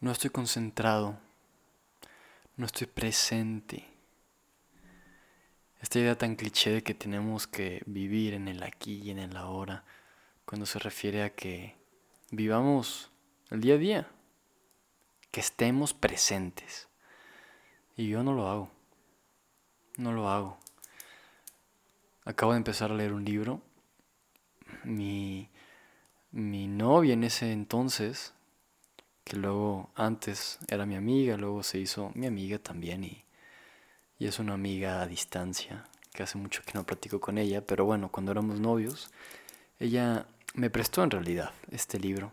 No estoy concentrado. No estoy presente. Esta idea tan cliché de que tenemos que vivir en el aquí y en el ahora, cuando se refiere a que vivamos el día a día, que estemos presentes. Y yo no lo hago. No lo hago. Acabo de empezar a leer un libro. Mi, mi novia en ese entonces, que luego antes era mi amiga, luego se hizo mi amiga también y y es una amiga a distancia, que hace mucho que no platico con ella, pero bueno, cuando éramos novios, ella me prestó en realidad este libro,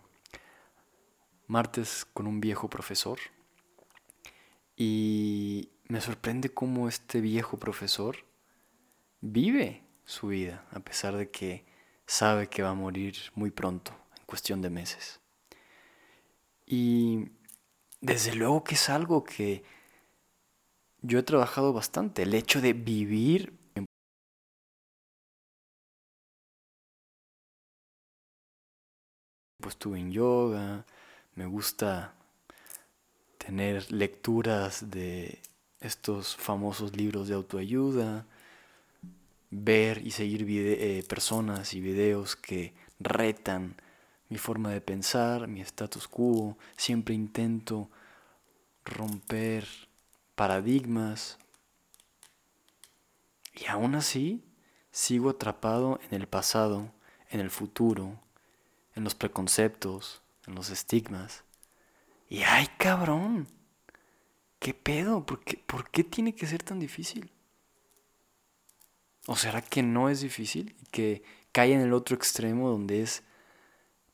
Martes con un viejo profesor, y me sorprende cómo este viejo profesor vive su vida, a pesar de que sabe que va a morir muy pronto, en cuestión de meses. Y desde luego que es algo que yo he trabajado bastante. El hecho de vivir pues estuve en yoga, me gusta tener lecturas de estos famosos libros de autoayuda, ver y seguir eh, personas y videos que retan mi forma de pensar, mi status quo, siempre intento romper paradigmas. Y aún así, sigo atrapado en el pasado, en el futuro, en los preconceptos, en los estigmas. Y ay, cabrón, ¿qué pedo? ¿Por qué, ¿Por qué tiene que ser tan difícil? ¿O será que no es difícil que cae en el otro extremo donde es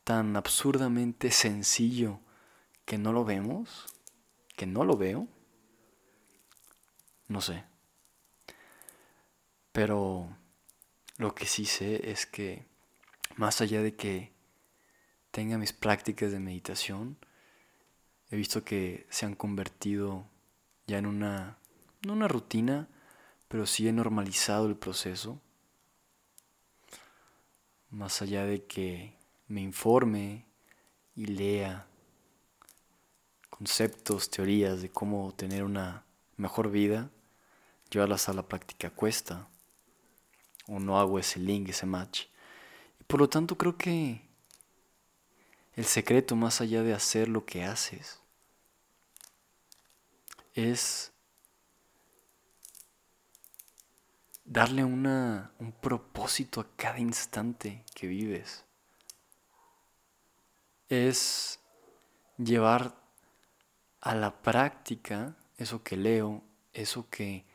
tan absurdamente sencillo que no lo vemos? ¿Que no lo veo? No sé. Pero lo que sí sé es que más allá de que tenga mis prácticas de meditación, he visto que se han convertido ya en una, no una rutina, pero sí he normalizado el proceso. Más allá de que me informe y lea conceptos, teorías de cómo tener una mejor vida, llevarlas a la práctica cuesta o no hago ese link, ese match. Y por lo tanto creo que el secreto más allá de hacer lo que haces es darle una, un propósito a cada instante que vives. Es llevar a la práctica eso que leo, eso que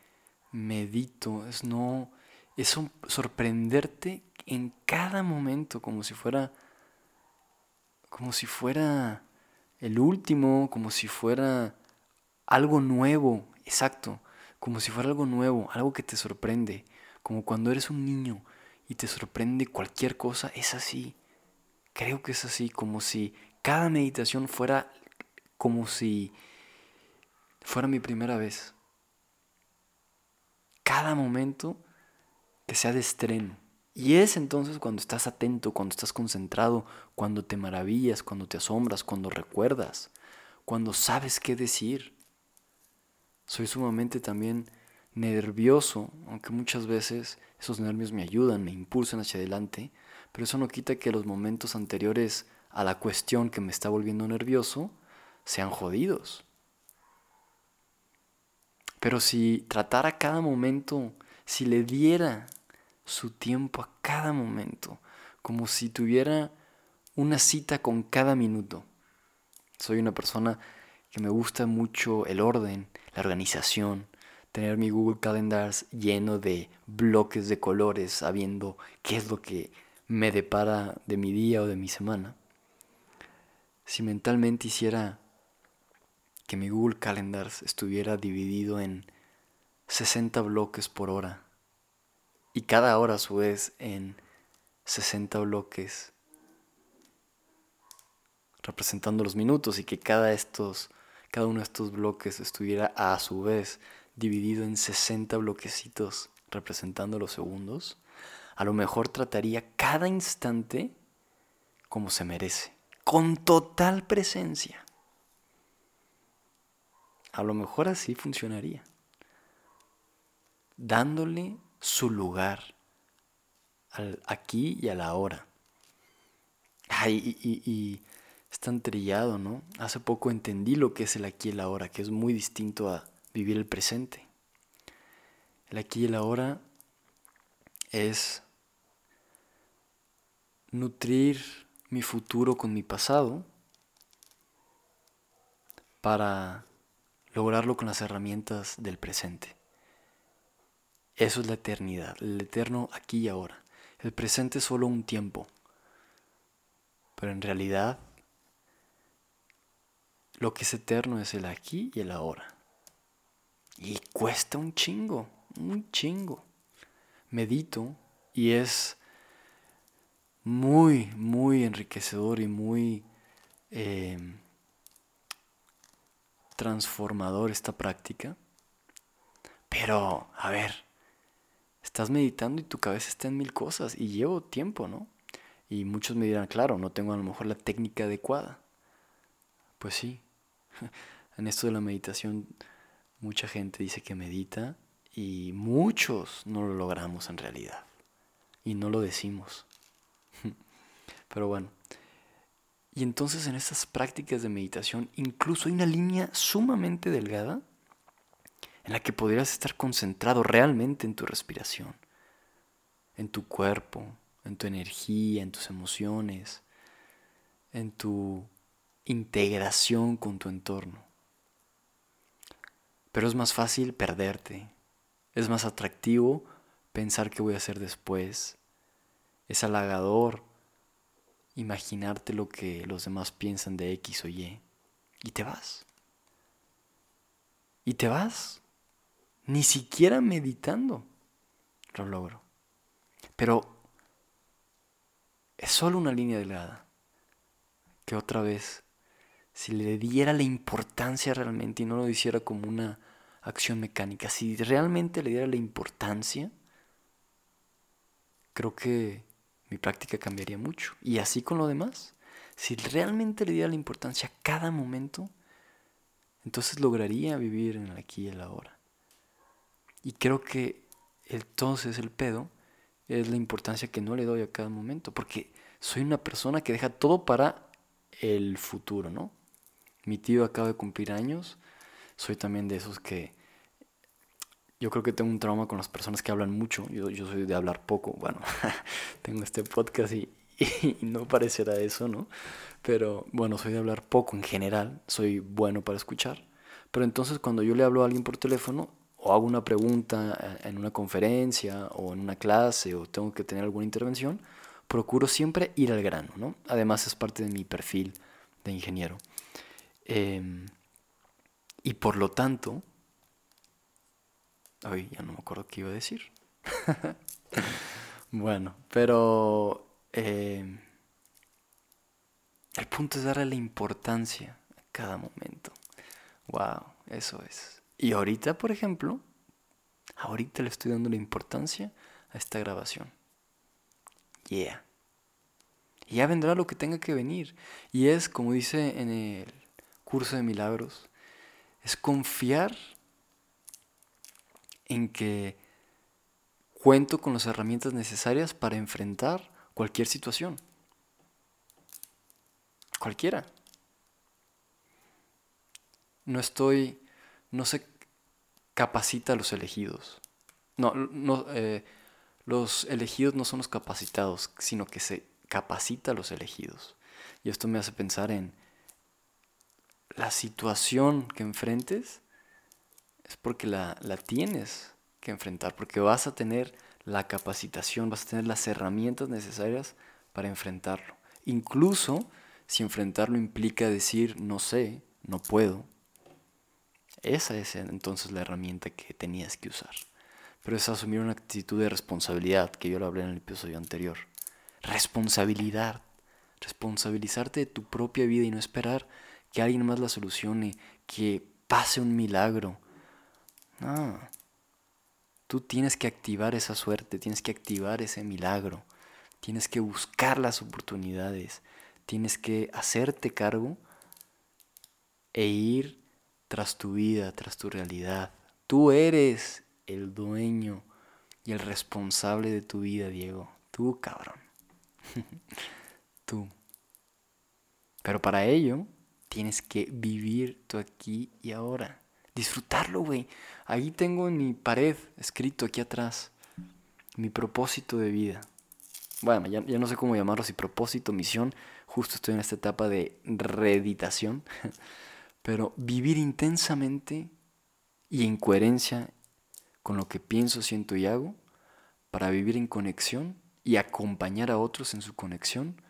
medito, es no, es sorprenderte en cada momento como si fuera, como si fuera el último, como si fuera algo nuevo, exacto, como si fuera algo nuevo, algo que te sorprende, como cuando eres un niño y te sorprende cualquier cosa, es así. Creo que es así, como si cada meditación fuera como si fuera mi primera vez cada momento que sea de estreno. Y es entonces cuando estás atento, cuando estás concentrado, cuando te maravillas, cuando te asombras, cuando recuerdas, cuando sabes qué decir. Soy sumamente también nervioso, aunque muchas veces esos nervios me ayudan, me impulsan hacia adelante, pero eso no quita que los momentos anteriores a la cuestión que me está volviendo nervioso sean jodidos. Pero si tratara cada momento, si le diera su tiempo a cada momento, como si tuviera una cita con cada minuto. Soy una persona que me gusta mucho el orden, la organización, tener mi Google Calendars lleno de bloques de colores, sabiendo qué es lo que me depara de mi día o de mi semana. Si mentalmente hiciera que mi Google Calendars estuviera dividido en 60 bloques por hora y cada hora a su vez en 60 bloques representando los minutos y que cada, estos, cada uno de estos bloques estuviera a su vez dividido en 60 bloquecitos representando los segundos, a lo mejor trataría cada instante como se merece, con total presencia A lo mejor así funcionaría. Dándole su lugar al aquí y a la hora. Ay, y, y, es tan trillado, ¿no? Hace poco entendí lo que es el aquí y el ahora, que es muy distinto a vivir el presente. El aquí y el ahora es nutrir mi futuro con mi pasado para lograrlo con las herramientas del presente. Eso es la eternidad, el eterno aquí y ahora. El presente es solo un tiempo, pero en realidad lo que es eterno es el aquí y el ahora. Y cuesta un chingo, un chingo. Medito y es muy, muy enriquecedor y muy em, transformador esta práctica. Pero, a ver, estás meditando y tu cabeza está en mil cosas y llevo tiempo, ¿no? Y muchos me dirán, claro, no tengo a lo mejor la técnica adecuada. Pues sí, en esto de la meditación mucha gente dice que medita y muchos no lo logramos en realidad. Y no lo decimos. Pero bueno. Y entonces en estas prácticas de meditación incluso hay una línea sumamente delgada en la que podrías estar concentrado realmente en tu respiración, en tu cuerpo, en tu energía, en tus emociones, en tu integración con tu entorno. Pero es más fácil perderte, es más atractivo pensar qué voy a hacer después, es halagador imaginarte lo que los demás piensan de X o Y y te vas. Y te vas, ni siquiera meditando lo logro. Pero es solo una línea delgada que otra vez si le diera la importancia realmente y no lo hiciera como una acción mecánica, si realmente le diera la importancia, creo que mi práctica cambiaría mucho. Y así con lo demás. Si realmente le diera la importancia a cada momento, entonces lograría vivir en el aquí y el ahora. Y creo que entonces el pedo es la importancia que no le doy a cada momento, porque soy una persona que deja todo para el futuro, ¿no? Mi tío acaba de cumplir años. Soy también de esos que... Yo creo que tengo un trauma con las personas que hablan mucho. Yo, yo soy de hablar poco. Bueno, tengo este podcast y, y no parecerá eso, ¿no? Pero bueno, soy de hablar poco en general. Soy bueno para escuchar. Pero entonces cuando yo le hablo a alguien por teléfono o hago una pregunta en una conferencia o en una clase o tengo que tener alguna intervención, procuro siempre ir al grano, ¿no? Además es parte de mi perfil de ingeniero. Em, y por lo tanto, ay, ya no me acuerdo qué iba a decir. bueno, pero em, el punto es darle la importancia a cada momento. Wow, eso es. Y ahorita, por ejemplo, ahorita le estoy dando la importancia a esta grabación. Yeah. Y ya vendrá lo que tenga que venir. Y es, como dice en el curso de milagros es confiar en que cuento con las herramientas necesarias para enfrentar cualquier situación. Cualquiera. No estoy, no se capacita a los elegidos. No, no eh, los elegidos no son los capacitados, sino que se capacita a los elegidos. Y esto me hace pensar en la situación que enfrentes es porque la, tienes que enfrentar, porque vas a tener la capacitación, vas a tener las herramientas necesarias para enfrentarlo. Incluso si enfrentarlo implica decir no sé, no puedo. Esa es entonces la herramienta que tenías que usar. Pero es asumir una actitud de responsabilidad, que yo lo hablé en el episodio anterior. Responsabilidad. Responsabilizarte de tu propia vida y no esperar que alguien más la solucione, que pase un milagro. No. Tú tienes que activar esa suerte, tienes que activar ese milagro, tienes que buscar las oportunidades, tienes que hacerte cargo e ir tras tu vida, tras tu realidad. Tú eres el dueño y el responsable de tu vida, Diego. Tú, cabrón. Tú. Pero para ello tienes que vivir tu aquí y ahora. Disfrutarlo, güey. Ahí tengo en mi pared escrito aquí atrás mi propósito de vida. Bueno, ya, ya no sé cómo llamarlo, si propósito, misión. Justo estoy en esta etapa de reeditación. Pero vivir intensamente y en coherencia con lo que pienso, siento y hago para vivir en conexión y acompañar a otros en su conexión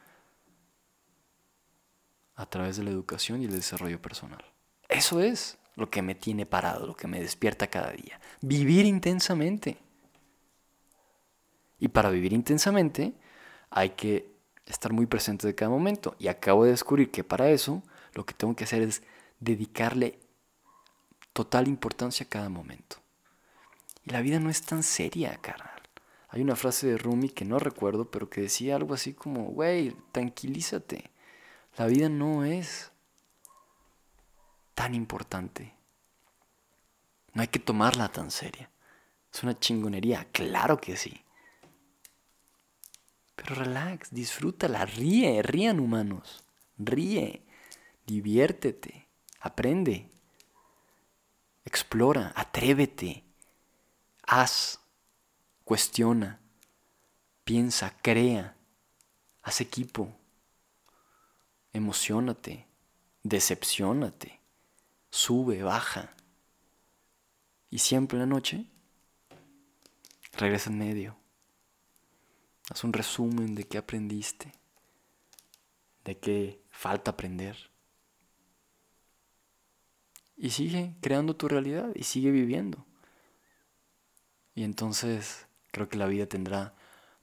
a través de la educación y el desarrollo personal. Eso es lo que me tiene parado, lo que me despierta cada día. Vivir intensamente. Y para vivir intensamente hay que estar muy presente de cada momento. Y acabo de descubrir que para eso lo que tengo que hacer es dedicarle total importancia a cada momento. Y la vida no es tan seria, carnal. Hay una frase de Rumi que no recuerdo, pero que decía algo así como, güey, tranquilízate. La vida no es tan importante. No hay que tomarla tan seria. Es una chingonería, claro que sí. Pero relax, disfrútala, ríe, rían humanos, ríe, diviértete, aprende, explora, atrévete, haz, cuestiona, piensa, crea, haz equipo, emocionate, decepcionate, sube, baja. Y siempre en la noche, regresa en medio. Haz un resumen de qué aprendiste, de qué falta aprender. Y sigue creando tu realidad y sigue viviendo. Y entonces creo que la vida tendrá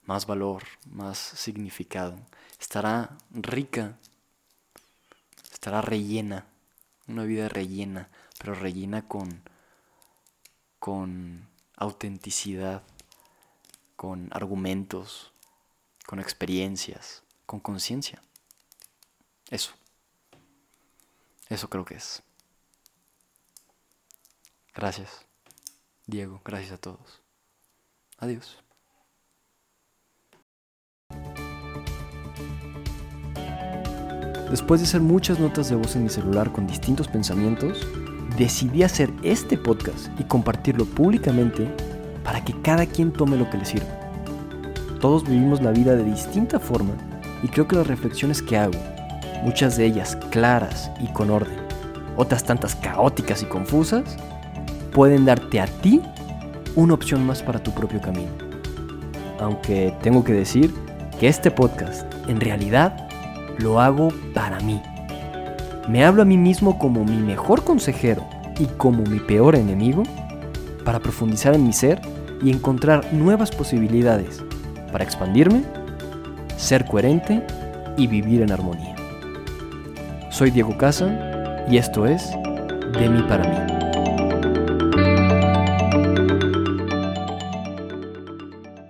más valor, más significado. Estará rica, estará rellena, una vida rellena, pero rellena con, con autenticidad, con argumentos, con experiencias, con conciencia. Eso. Eso creo que es. Gracias, Diego. Gracias a todos. Adiós. Después de hacer muchas notas de voz en mi celular con distintos pensamientos, decidí hacer este podcast y compartirlo públicamente para que cada quien tome lo que le sirva. Todos vivimos la vida de distinta forma y creo que las reflexiones que hago, muchas de ellas claras y con orden, otras tantas caóticas y confusas, pueden darte a ti una opción más para tu propio camino. Aunque tengo que decir que este podcast en realidad lo hago para mí. Me hablo a mí mismo como mi mejor consejero y como mi peor enemigo para profundizar en mi ser y encontrar nuevas posibilidades para expandirme, ser coherente y vivir en armonía. Soy Diego Casa y esto es De mí para mí.